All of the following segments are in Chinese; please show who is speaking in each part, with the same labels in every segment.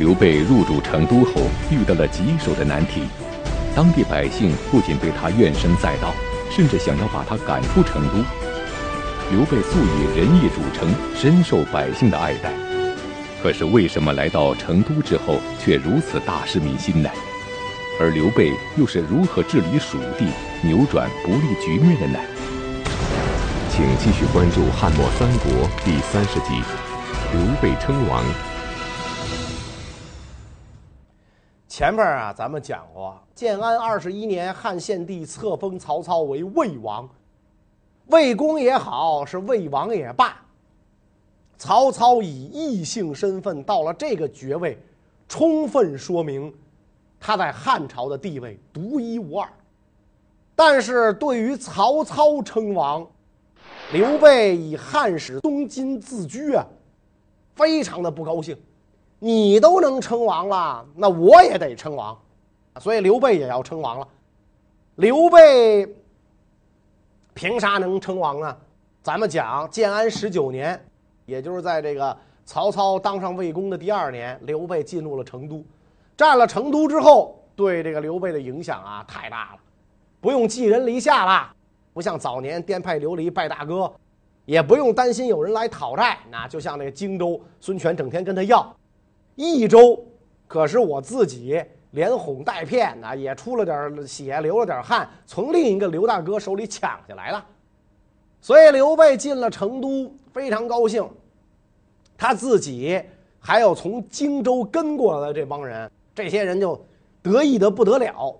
Speaker 1: 刘备入主成都后，遇到了棘手的难题。当地百姓不仅对他怨声载道，甚至想要把他赶出成都。刘备素以仁义著称，深受百姓的爱戴。可是为什么来到成都之后，却如此大失民心呢？而刘备又是如何治理蜀地，扭转不利局面的呢？请继续关注《汉末三国》第三十集：刘备称王。
Speaker 2: 前面啊，咱们讲过，建安二十一年，汉献帝册封曹操为魏王，魏公也好，是魏王也罢，曹操以异姓身份到了这个爵位，充分说明他在汉朝的地位独一无二。但是对于曹操称王，刘备以汉室宗亲自居啊，非常的不高兴。你都能称王了，那我也得称王，所以刘备也要称王了。刘备凭啥能称王呢？咱们讲建安十九年，也就是在这个曹操当上魏公的第二年，刘备进入了成都，占了成都之后，对这个刘备的影响啊太大了，不用寄人篱下了，不像早年颠沛流离拜大哥，也不用担心有人来讨债，那就像那个荆州孙权整天跟他要。益州，可是我自己连哄带骗啊，也出了点血，流了点汗，从另一个刘大哥手里抢下来了。所以刘备进了成都，非常高兴。他自己还有从荆州跟过来的这帮人，这些人就得意的不得了。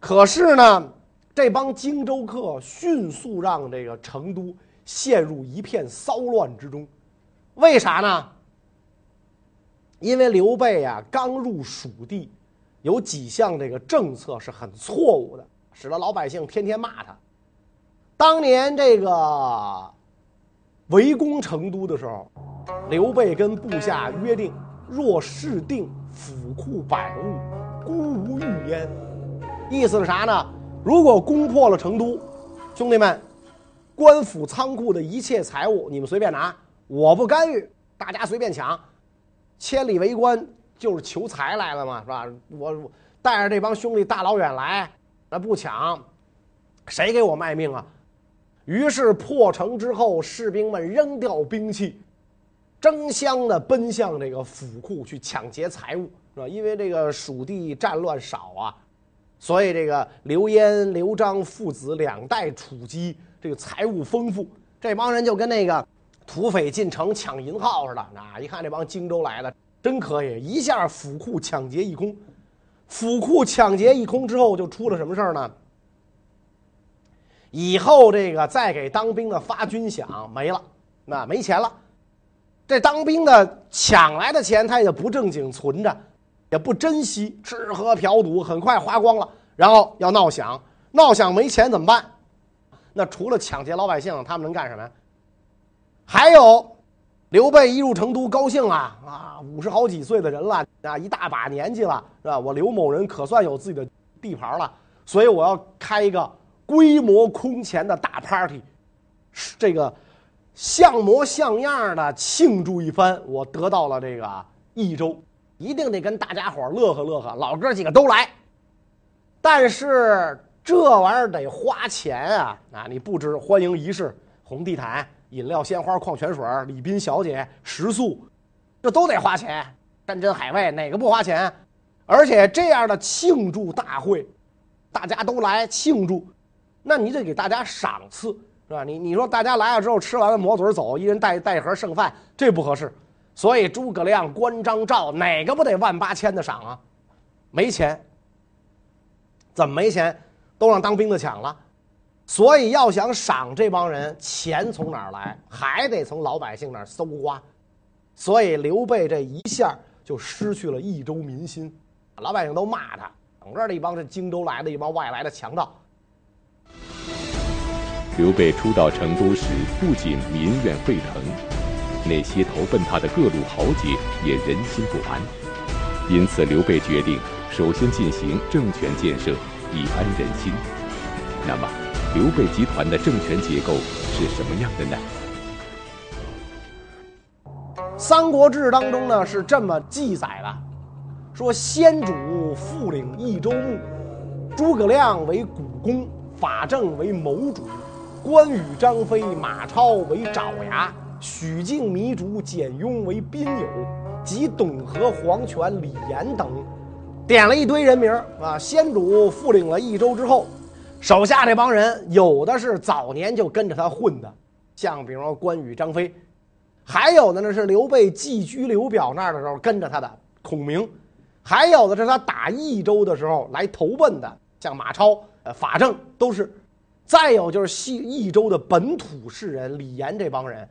Speaker 2: 可是呢，这帮荆州客迅速让这个成都陷入一片骚乱之中。为啥呢？因为刘备呀，刚入蜀地，有几项这个政策是很错误的，使得老百姓天天骂他。当年这个围攻成都的时候，刘备跟部下约定：若事定，府库百物，孤无虞焉。意思是啥呢？如果攻破了成都，兄弟们，官府仓库的一切财物你们随便拿，我不干预，大家随便抢。千里为官就是求财来了嘛，是吧？我带着这帮兄弟大老远来，那不抢，谁给我卖命啊？于是破城之后，士兵们扔掉兵器，争相的奔向这个府库去抢劫财物，是吧？因为这个蜀地战乱少啊，所以这个刘焉、刘璋父子两代储积，这个财物丰富，这帮人就跟那个。土匪进城抢银号似的，啊！一看这帮荆州来的真可以，一下府库抢劫一空。府库抢劫一空之后，就出了什么事儿呢？以后这个再给当兵的发军饷没了，那没钱了。这当兵的抢来的钱，他也不正经存着，也不珍惜，吃喝嫖赌，很快花光了。然后要闹饷，闹饷没钱怎么办？那除了抢劫老百姓，他们能干什么呀？还有，刘备一入成都高兴啊啊，五十好几岁的人了啊，一大把年纪了，是吧？我刘某人可算有自己的地盘了，所以我要开一个规模空前的大 party，这个像模像样的庆祝一番。我得到了这个益州，一定得跟大家伙乐呵乐呵，老哥几个都来。但是这玩意儿得花钱啊啊！你布置欢迎仪式，红地毯。饮料、鲜花、矿泉水、礼宾小姐、食宿，这都得花钱。山珍海味哪个不花钱？而且这样的庆祝大会，大家都来庆祝，那你得给大家赏赐，是吧？你你说大家来了之后吃完了抹嘴走，一人带带一盒剩饭，这不合适。所以诸葛亮、关张赵哪个不得万八千的赏啊？没钱，怎么没钱？都让当兵的抢了。所以要想赏这帮人，钱从哪儿来？还得从老百姓那儿搜刮。所以刘备这一下就失去了益州民心，老百姓都骂他，整个的一帮是荆州来的一帮外来的强盗。
Speaker 1: 刘备初到成都时，不仅民怨沸腾，那些投奔他的各路豪杰也人心不安。因此，刘备决定首先进行政权建设，以安人心。那么。刘备集团的政权结构是什么样的呢？
Speaker 2: 《三国志》当中呢是这么记载的：说先主复领益州牧，诸葛亮为股肱，法正为谋主，关羽、张飞、马超为爪牙，许靖、糜竺、简雍为宾友，及董和、黄权、李严等，点了一堆人名啊。先主复领了益州之后，手下这帮人有的是早年就跟着他混的，像比如说关羽、张飞。还有的呢是刘备寄居刘表那儿的时候跟着他的孔明，还有的是他打益州的时候来投奔的，像马超、呃法正都是。再有就是西益州的本土士人李严这帮人，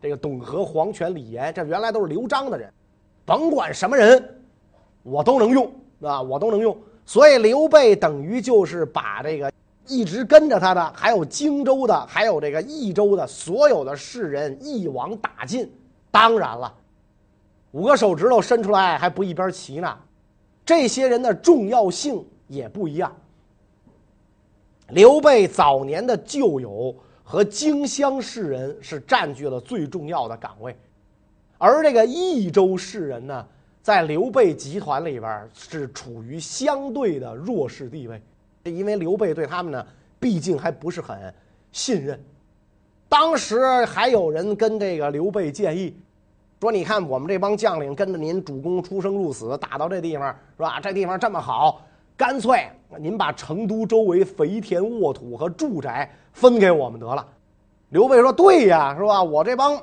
Speaker 2: 这个董和、黄权、李严，这原来都是刘璋的人，甭管什么人，我都能用啊，我都能用。所以刘备等于就是把这个。一直跟着他的，还有荆州的，还有这个益州的，所有的士人一网打尽。当然了，五个手指头伸出来还不一边齐呢。这些人的重要性也不一样。刘备早年的旧友和荆襄士人是占据了最重要的岗位，而这个益州士人呢，在刘备集团里边是处于相对的弱势地位。因为刘备对他们呢，毕竟还不是很信任。当时还有人跟这个刘备建议说：“你看我们这帮将领跟着您主公出生入死，打到这地方是吧？这地方这么好，干脆您把成都周围肥田沃土和住宅分给我们得了。”刘备说：“对呀，是吧？我这帮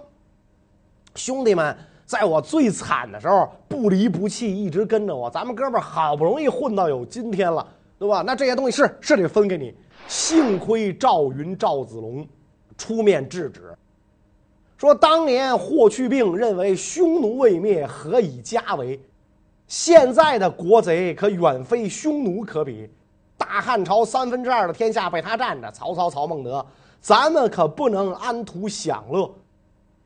Speaker 2: 兄弟们在我最惨的时候不离不弃，一直跟着我。咱们哥们儿好不容易混到有今天了。”对吧？那这些东西是是得分给你。幸亏赵云、赵子龙出面制止，说当年霍去病认为匈奴未灭，何以家为？现在的国贼可远非匈奴可比。大汉朝三分之二的天下被他占着，曹操、曹孟德，咱们可不能安图享乐，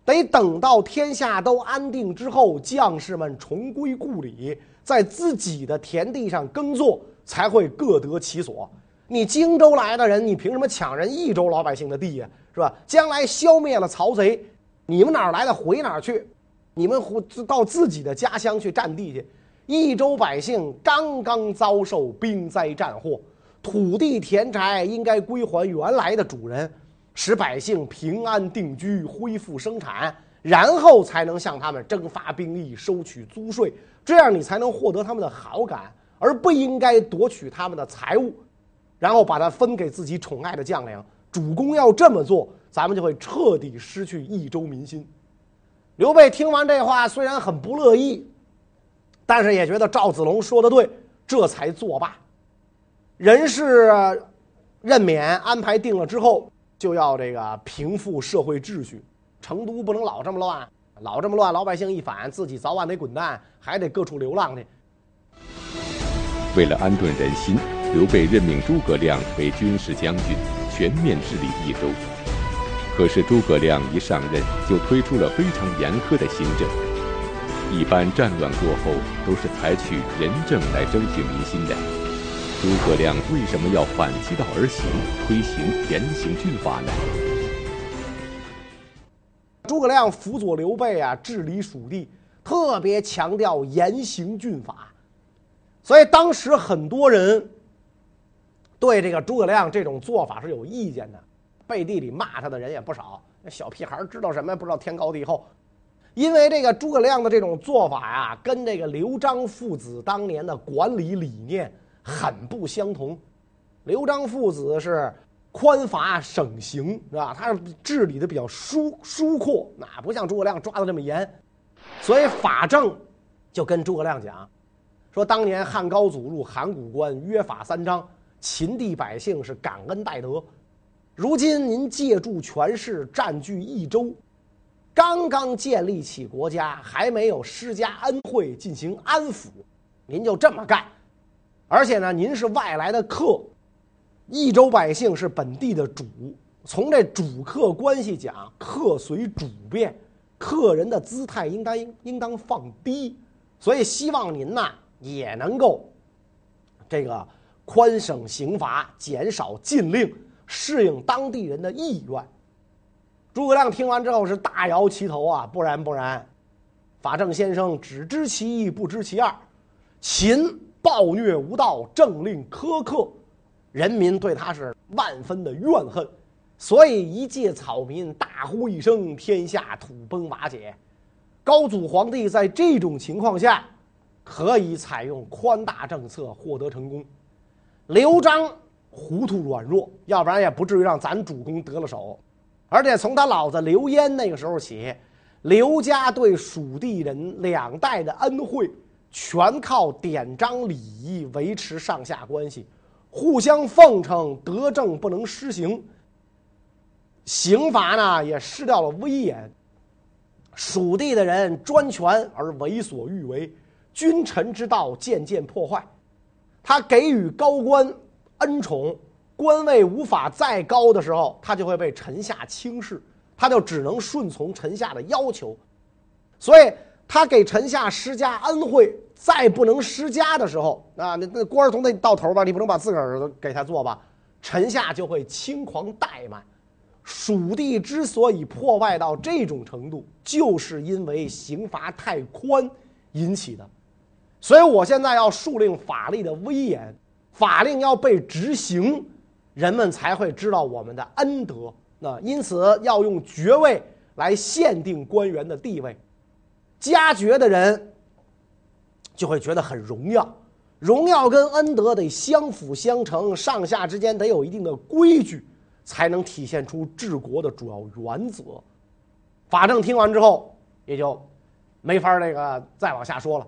Speaker 2: 得等到天下都安定之后，将士们重归故里，在自己的田地上耕作。才会各得其所。你荆州来的人，你凭什么抢人益州老百姓的地呀？是吧？将来消灭了曹贼，你们哪儿来的回哪儿去？你们回到自己的家乡去占地去。益州百姓刚刚遭受兵灾战祸，土地田宅应该归还原来的主人，使百姓平安定居，恢复生产，然后才能向他们征发兵役，收取租税，这样你才能获得他们的好感。而不应该夺取他们的财物，然后把它分给自己宠爱的将领。主公要这么做，咱们就会彻底失去益州民心。刘备听完这话，虽然很不乐意，但是也觉得赵子龙说的对，这才作罢。人事任免安排定了之后，就要这个平复社会秩序。成都不能老这么乱，老这么乱，老百姓一反，自己早晚得滚蛋，还得各处流浪去。
Speaker 1: 为了安顿人心，刘备任命诸葛亮为军事将军，全面治理益州。可是诸葛亮一上任就推出了非常严苛的新政。一般战乱过后都是采取仁政来争取民心的，诸葛亮为什么要反其道而行，推行严刑峻法呢？
Speaker 2: 诸葛亮辅佐刘备啊，治理蜀地，特别强调严刑峻法。所以当时很多人对这个诸葛亮这种做法是有意见的，背地里骂他的人也不少。那小屁孩知道什么？不知道天高地厚。因为这个诸葛亮的这种做法呀，跟这个刘璋父子当年的管理理念很不相同。刘璋父子是宽罚省刑，是吧？他是治理的比较疏疏阔，那不像诸葛亮抓的这么严。所以法正就跟诸葛亮讲。说当年汉高祖入函谷关，约法三章，秦地百姓是感恩戴德。如今您借助权势占据益州，刚刚建立起国家，还没有施加恩惠进行安抚，您就这么干，而且呢，您是外来的客，益州百姓是本地的主。从这主客关系讲，客随主便，客人的姿态应当应当放低，所以希望您呐。也能够这个宽省刑罚，减少禁令，适应当地人的意愿。诸葛亮听完之后是大摇其头啊！不然不然，法正先生只知其一，不知其二。秦暴虐无道，政令苛刻，人民对他是万分的怨恨，所以一介草民大呼一声，天下土崩瓦解。高祖皇帝在这种情况下，可以采用宽大政策获得成功。刘璋糊涂软弱，要不然也不至于让咱主公得了手。而且从他老子刘焉那个时候起，刘家对蜀地人两代的恩惠，全靠典章礼仪维持上下关系，互相奉承，德政不能施行。刑罚呢也失掉了威严。蜀地的人专权而为所欲为，君臣之道渐渐破坏。他给予高官恩宠，官位无法再高的时候，他就会被臣下轻视，他就只能顺从臣下的要求。所以，他给臣下施加恩惠，再不能施加的时候，啊，那那官儿总得到头吧？你不能把自个儿给他做吧？臣下就会轻狂怠慢。蜀地之所以破坏到这种程度，就是因为刑罚太宽引起的。所以我现在要树立法律的威严，法令要被执行，人们才会知道我们的恩德。那因此要用爵位来限定官员的地位，加爵的人就会觉得很荣耀，荣耀跟恩德得相辅相成，上下之间得有一定的规矩。才能体现出治国的主要原则。法正听完之后，也就没法那个再往下说了。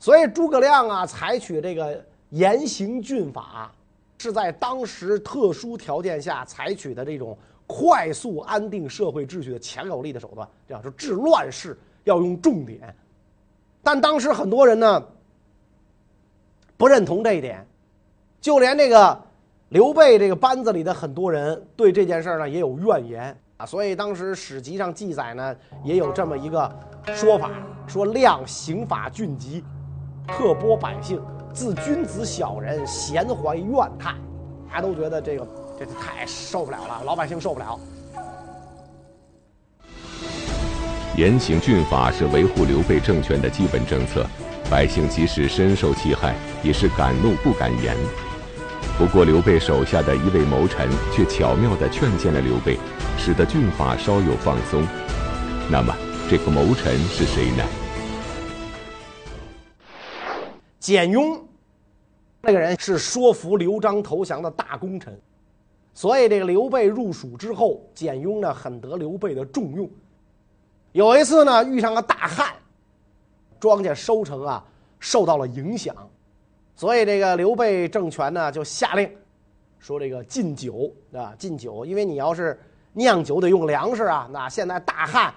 Speaker 2: 所以诸葛亮啊，采取这个严刑峻法，是在当时特殊条件下采取的这种快速安定社会秩序的强有力的手段。这样说治乱世要用重点，但当时很多人呢不认同这一点，就连这个。刘备这个班子里的很多人对这件事呢也有怨言啊，所以当时史籍上记载呢也有这么一个说法，说亮刑法峻急，刻剥百姓，自君子小人咸怀怨叹，大家都觉得这个这太受不了了，老百姓受不了。
Speaker 1: 严刑峻法是维护刘备政权的基本政策，百姓即使深受其害，也是敢怒不敢言。不过，刘备手下的一位谋臣却巧妙地劝谏了刘备，使得峻法稍有放松。那么，这个谋臣是谁呢？
Speaker 2: 简雍，那个人是说服刘璋投降的大功臣，所以这个刘备入蜀之后，简雍呢很得刘备的重用。有一次呢，遇上个大旱，庄稼收成啊受到了影响。所以这个刘备政权呢，就下令说这个禁酒啊，禁酒，因为你要是酿酒得用粮食啊，那现在大旱，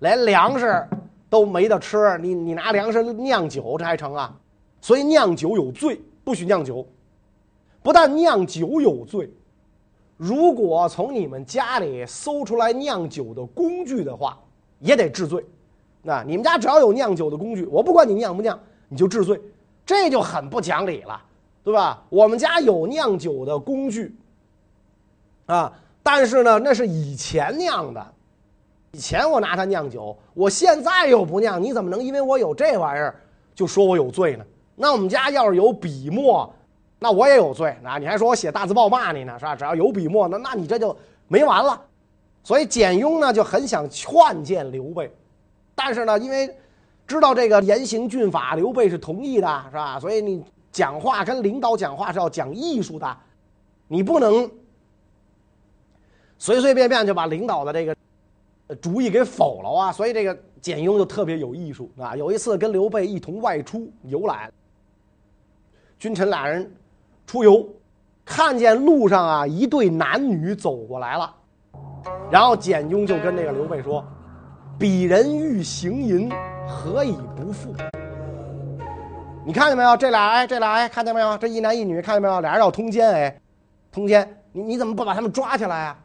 Speaker 2: 连粮食都没得吃，你你拿粮食酿酒这还成啊？所以酿酒有罪，不许酿酒。不但酿酒有罪，如果从你们家里搜出来酿酒的工具的话，也得治罪。那你们家只要有酿酒的工具，我不管你酿不酿，你就治罪。这就很不讲理了，对吧？我们家有酿酒的工具，啊，但是呢，那是以前酿的，以前我拿它酿酒，我现在又不酿，你怎么能因为我有这玩意儿就说我有罪呢？那我们家要是有笔墨，那我也有罪啊！你还说我写大字报骂你呢，是吧？只要有笔墨，那那你这就没完了。所以简雍呢就很想劝谏刘备，但是呢，因为。知道这个严刑峻法，刘备是同意的，是吧？所以你讲话跟领导讲话是要讲艺术的，你不能随随便便就把领导的这个主意给否了啊！所以这个简雍就特别有艺术啊。有一次跟刘备一同外出游览，君臣俩人出游，看见路上啊一对男女走过来了，然后简雍就跟那个刘备说：“鄙人欲行淫。”何以不复？你看见没有？这俩哎，这俩哎，看见没有？这一男一女，看见没有？俩人要通奸哎，通奸！你你怎么不把他们抓起来啊？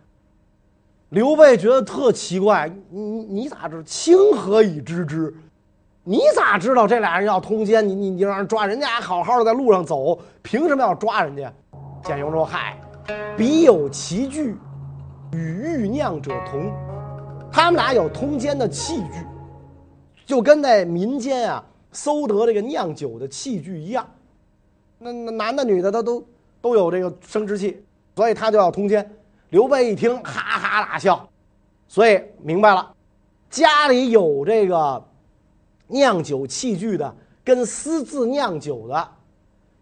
Speaker 2: 刘备觉得特奇怪，你你咋知？卿何以知之？你咋知道这俩人要通奸？你你你让人抓人家还好好的在路上走，凭什么要抓人家？简雍说：“嗨，彼有奇具，与欲酿者同。他们俩有通奸的器具。”就跟在民间啊搜得这个酿酒的器具一样。那那男的女的他都都有这个生殖器，所以他就要通奸。刘备一听，哈哈大笑，所以明白了，家里有这个酿酒器具的，跟私自酿酒的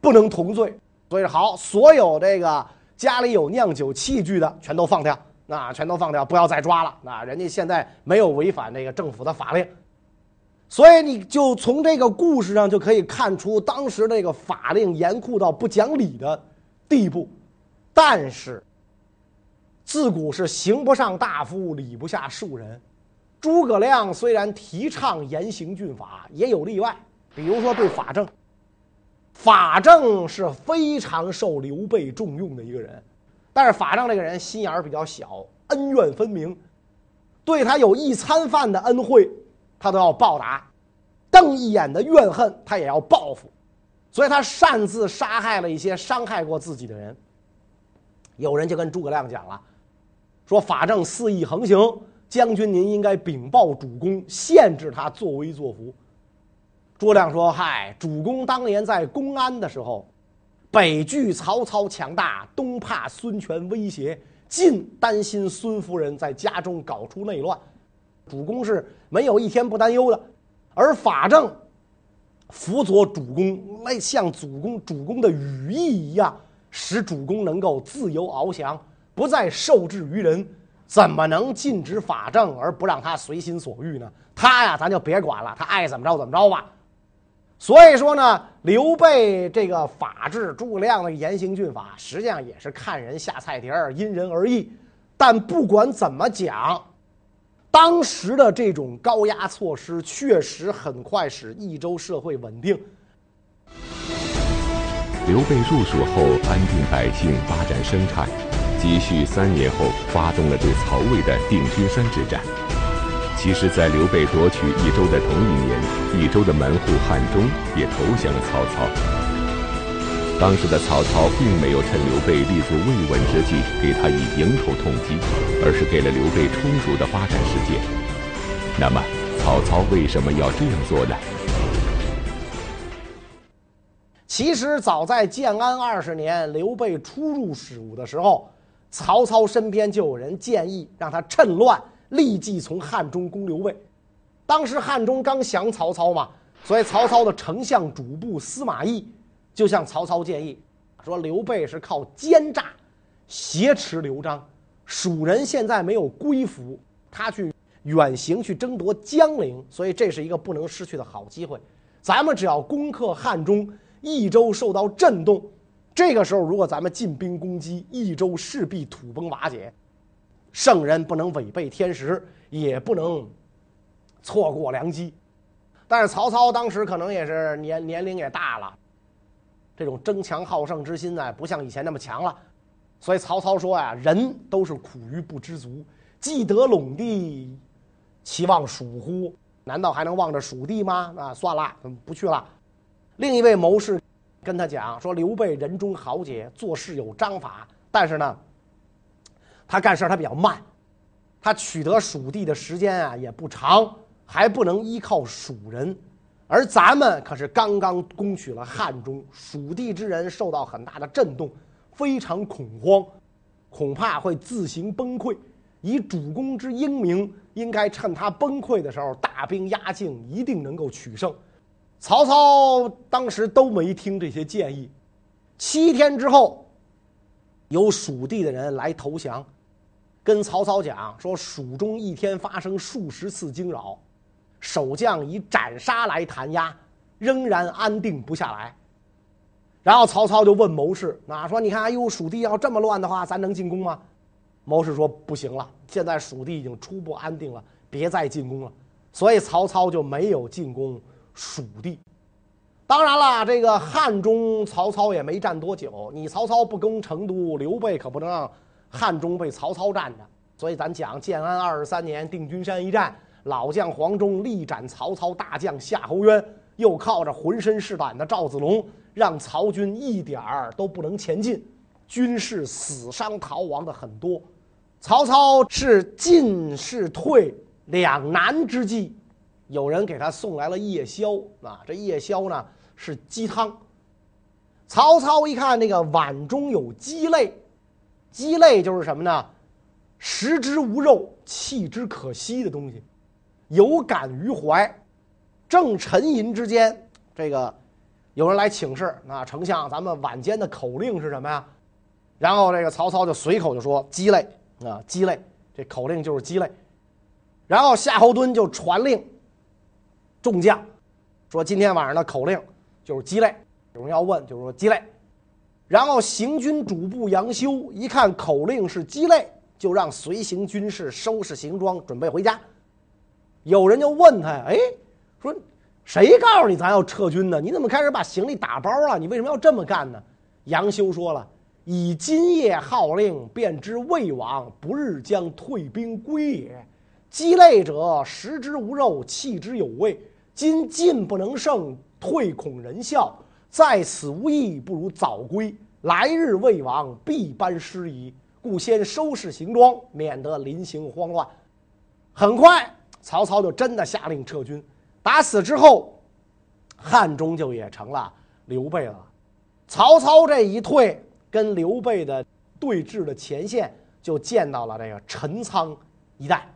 Speaker 2: 不能同罪。所以好，所有这个家里有酿酒器具的全都放掉，那全都放掉，不要再抓了。那人家现在没有违反这个政府的法令，所以你就从这个故事上就可以看出，当时这个法令严酷到不讲理的地步，但是。自古是刑不上大夫，礼不下庶人。诸葛亮虽然提倡严刑峻法，也有例外，比如说对法正。法正是非常受刘备重用的一个人，但是法正这个人心眼儿比较小，恩怨分明，对他有一餐饭的恩惠，他都要报答；瞪一眼的怨恨，他也要报复。所以他擅自杀害了一些伤害过自己的人。有人就跟诸葛亮讲了。说法正肆意横行，将军您应该禀报主公，限制他作威作福。诸葛亮说：“嗨，主公当年在公安的时候，北惧曹操强大，东怕孙权威胁，进担心孙夫人在家中搞出内乱，主公是没有一天不担忧的。而法正辅佐主公，那像主公主公的羽翼一样，使主公能够自由翱翔。”不再受制于人，怎么能禁止法正而不让他随心所欲呢？他呀，咱就别管了，他爱怎么着怎么着吧。所以说呢，刘备这个法治，诸葛亮的严刑峻法，实际上也是看人下菜碟儿，因人而异。但不管怎么讲，当时的这种高压措施，确实很快使益州社会稳定。
Speaker 1: 刘备入蜀后，安定百姓，发展生产。积蓄三年后，发动了对曹魏的定军山之战。其实，在刘备夺取益州的同一年，益州的门户汉中也投降了曹操。当时的曹操并没有趁刘备立足未稳之际给他以迎头痛击，而是给了刘备充足的发展时间。那么，曹操为什么要这样做呢？
Speaker 2: 其实，早在建安二十年，刘备初入蜀的时候。曹操身边就有人建议让他趁乱立即从汉中攻刘备。当时汉中刚降曹操嘛，所以曹操的丞相主簿司马懿就向曹操建议说：“刘备是靠奸诈挟持刘璋，蜀人现在没有归服，他去远行去争夺江陵，所以这是一个不能失去的好机会。咱们只要攻克汉中，益州受到震动。”这个时候，如果咱们进兵攻击益州，势必土崩瓦解。圣人不能违背天时，也不能错过良机。但是曹操当时可能也是年年龄也大了，这种争强好胜之心呢，不像以前那么强了。所以曹操说呀：“人都是苦于不知足，既得陇地，其望蜀乎？难道还能望着蜀地吗？那算了，不去了。”另一位谋士。跟他讲说，刘备人中豪杰，做事有章法，但是呢，他干事他比较慢，他取得蜀地的时间啊也不长，还不能依靠蜀人，而咱们可是刚刚攻取了汉中，蜀地之人受到很大的震动，非常恐慌，恐怕会自行崩溃。以主公之英明，应该趁他崩溃的时候大兵压境，一定能够取胜。曹操当时都没听这些建议。七天之后，有蜀地的人来投降，跟曹操讲说：蜀中一天发生数十次惊扰，守将以斩杀来弹压，仍然安定不下来。然后曹操就问谋士：“那说你看，哎呦，蜀地要这么乱的话，咱能进攻吗？”谋士说：“不行了，现在蜀地已经初步安定了，别再进攻了。”所以曹操就没有进攻。蜀地，当然了，这个汉中曹操也没战多久。你曹操不攻成都，刘备可不能让汉中被曹操占着。所以咱讲建安二十三年定军山一战，老将黄忠力斩曹操大将夏侯渊，又靠着浑身是胆的赵子龙，让曹军一点儿都不能前进，军士死伤逃亡的很多。曹操是进是退两难之际。有人给他送来了夜宵啊，这夜宵呢是鸡汤。曹操一看那个碗中有鸡肋，鸡肋就是什么呢？食之无肉，弃之可惜的东西，有感于怀。正沉吟之间，这个有人来请示，那丞相，咱们晚间的口令是什么呀？然后这个曹操就随口就说：“鸡肋啊，鸡肋。”这口令就是鸡肋。然后夏侯惇就传令众将，说今天晚上的口令就是鸡肋。有人要问，就是说鸡肋。然后行军主簿杨修一看口令是鸡肋，就让随行军士收拾行装，准备回家。有人就问他：“哎，说谁告诉你咱要撤军呢？你怎么开始把行李打包了？你为什么要这么干呢？”杨修说了：“以今夜号令，便知魏王不日将退兵归也。”鸡肋者，食之无肉，弃之有味。今进不能胜，退恐人笑，在此无益，不如早归。来日魏王必班师矣，故先收拾行装，免得临行慌乱。很快，曹操就真的下令撤军。打死之后，汉中就也成了刘备了。曹操这一退，跟刘备的对峙的前线就见到了这个陈仓一带。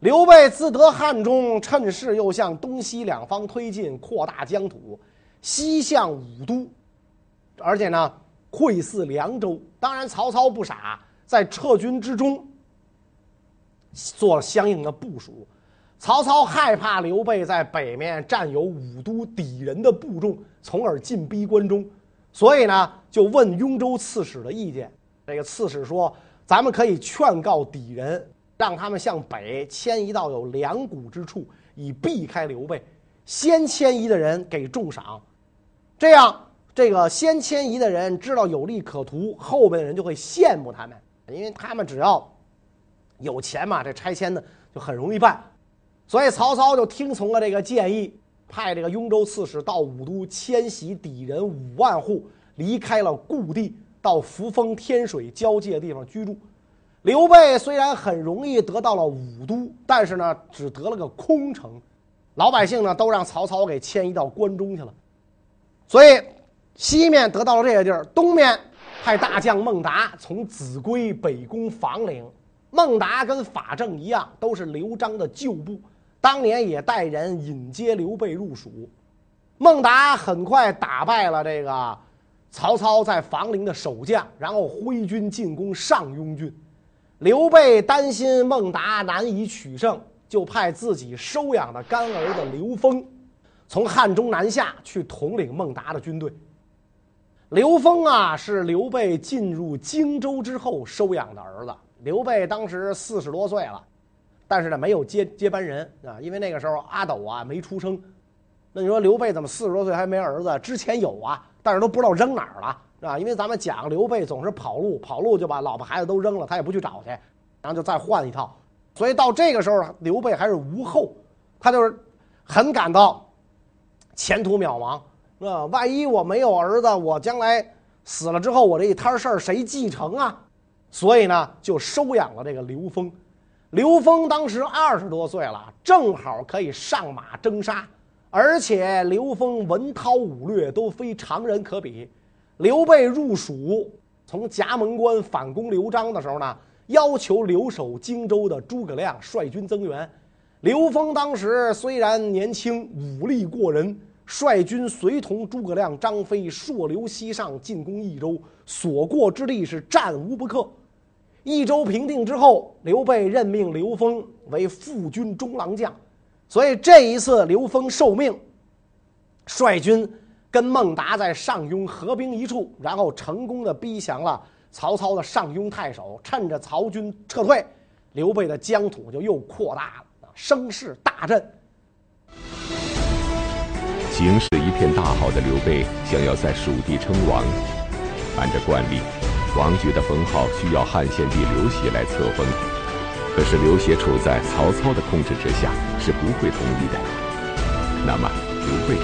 Speaker 2: 刘备自得汉中，趁势又向东西两方推进，扩大疆土，西向武都，而且呢，窥伺凉州。当然，曹操不傻，在撤军之中做了相应的部署。曹操害怕刘备在北面占有武都抵人的部众，从而进逼关中，所以呢，就问雍州刺史的意见。这个刺史说：“咱们可以劝告抵人。”让他们向北迁移到有粮谷之处，以避开刘备。先迁移的人给重赏，这样这个先迁移的人知道有利可图，后边的人就会羡慕他们，因为他们只要有钱嘛，这拆迁呢就很容易办。所以曹操就听从了这个建议，派这个雍州刺史到武都迁徙抵人五万户，离开了故地，到扶风天水交界的地方居住。刘备虽然很容易得到了武都，但是呢，只得了个空城，老百姓呢都让曹操给迁移到关中去了，所以西面得到了这个地儿，东面派大将孟达从秭归北攻房陵。孟达跟法正一样，都是刘璋的旧部，当年也带人引接刘备入蜀。孟达很快打败了这个曹操在房陵的守将，然后挥军进攻上庸郡。刘备担心孟达难以取胜，就派自己收养的干儿子刘封，从汉中南下去统领孟达的军队。刘封啊，是刘备进入荆州之后收养的儿子。刘备当时四十多岁了，但是呢，没有接接班人啊，因为那个时候阿斗啊没出生。那你说刘备怎么四十多岁还没儿子？之前有啊，但是都不知道扔哪儿了。啊，因为咱们讲刘备总是跑路，跑路就把老婆孩子都扔了，他也不去找去，然后就再换一套。所以到这个时候，刘备还是无后，他就是很感到前途渺茫。那，万一我没有儿子，我将来死了之后，我这一摊事儿谁继承啊？所以呢，就收养了这个刘封。刘封当时二十多岁了，正好可以上马征杀，而且刘封文韬武略都非常人可比。刘备入蜀，从夹门关反攻刘璋的时候呢，要求留守荆州的诸葛亮率军增援。刘封当时虽然年轻，武力过人，率军随同诸葛亮、张飞溯流西上进攻益州，所过之地是战无不克。益州平定之后，刘备任命刘封为副军中郎将，所以这一次刘封受命，率军。跟孟达在上庸合兵一处，然后成功的逼降了曹操的上庸太守。趁着曹军撤退，刘备的疆土就又扩大了，声势大振。
Speaker 1: 形势一片大好的刘备想要在蜀地称王，按照惯例，王爵的封号需要汉献帝刘协来册封，可是刘协处在曹操的控制之下，是不会同意的。那么刘备。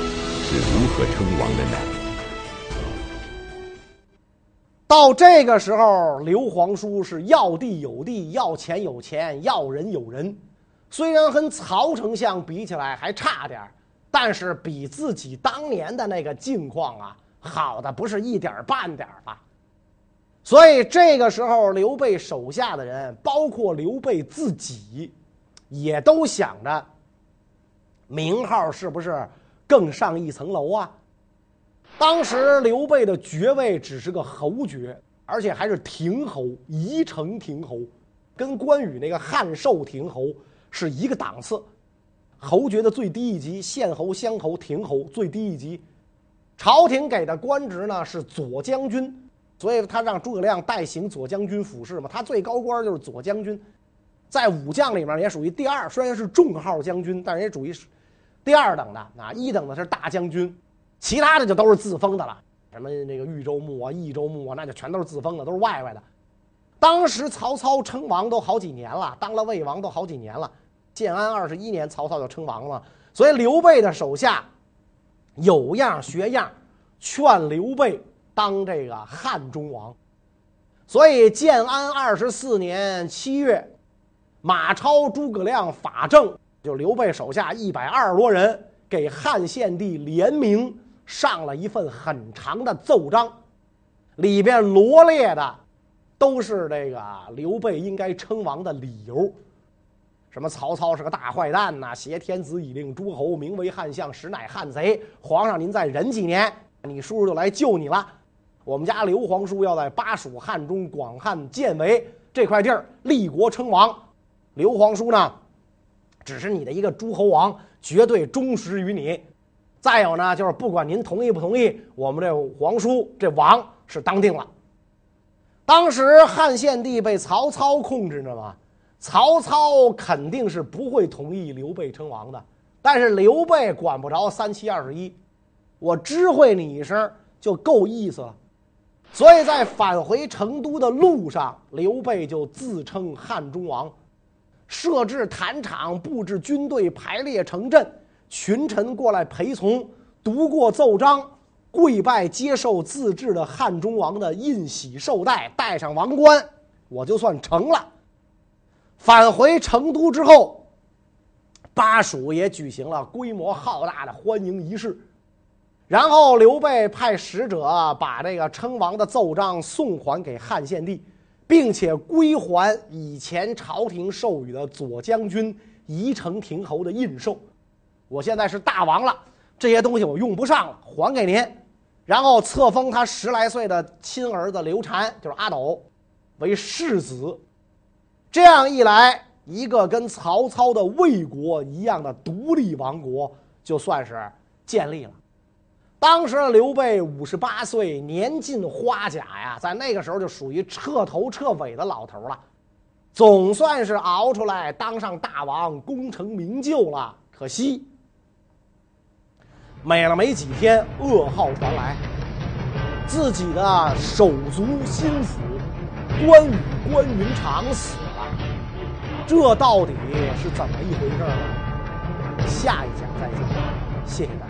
Speaker 1: 是如何称王的呢？
Speaker 2: 到这个时候，刘皇叔是要地有地，要钱有钱，要人有人。虽然跟曹丞相比起来还差点儿，但是比自己当年的那个境况啊，好的不是一点半点儿吧。所以这个时候，刘备手下的人，包括刘备自己，也都想着，名号是不是更上一层楼啊？当时刘备的爵位只是个侯爵，而且还是亭侯，宜城亭侯，跟关羽那个汉寿亭侯。是一个档次，侯爵的最低一级，县侯、乡侯、亭侯最低一级。朝廷给的官职呢是左将军，所以他让诸葛亮代行左将军府事嘛。他最高官就是左将军，在武将里面也属于第二，虽然是重号将军，但是也属于第二等的啊。一等的是大将军，其他的就都是自封的了，什么那个豫州牧啊、益州牧啊，那就全都是自封的，都是外外的。当时曹操称王都好几年了，当了魏王都好几年了。建安二十一年，曹操就称王了。所以刘备的手下有样学样，劝刘备当这个汉中王。所以建安二十四年七月，马超、诸葛亮、法正，就刘备手下一百二十多人，给汉献帝联名上了一份很长的奏章，里边罗列的都是这个刘备应该称王的理由。什么曹操是个大坏蛋呐？挟天子以令诸侯，名为汉相，实乃汉贼。皇上您再忍几年，你叔叔就来救你了。我们家刘皇叔要在巴蜀汉中广汉建为这块地儿立国称王。刘皇叔呢，只是你的一个诸侯王，绝对忠实于你。再有呢，就是不管您同意不同意，我们这皇叔这王是当定了。当时汉献帝被曹操控制着嘛。曹操肯定是不会同意刘备称王的，但是刘备管不着三七二十一，我知会你一声就够意思了。所以在返回成都的路上，刘备就自称汉中王，设置坛场，布置军队，排列成阵，群臣过来陪从，读过奏章，跪拜接受自制的汉中王的印玺绶带，戴上王冠，我就算成了。返回成都之后，巴蜀也举行了规模浩大的欢迎仪式，然后刘备派使者把这个称王的奏章送还给汉献帝，并且归还以前朝廷授予的左将军、宜城亭侯的印绶。我现在是大王了，这些东西我用不上了，还给您。然后册封他十来岁的亲儿子刘禅，就是阿斗，为世子。这样一来，一个跟曹操的魏国一样的独立王国就算是建立了。当时的刘备五十八岁，年近花甲呀，在那个时候就属于彻头彻尾的老头了，总算是熬出来当上大王，功成名就了。可惜，美了没几天，噩耗传来，自己的手足心腹关羽关云长死了。这到底是怎么一回事呢？下一讲再见，谢谢大家。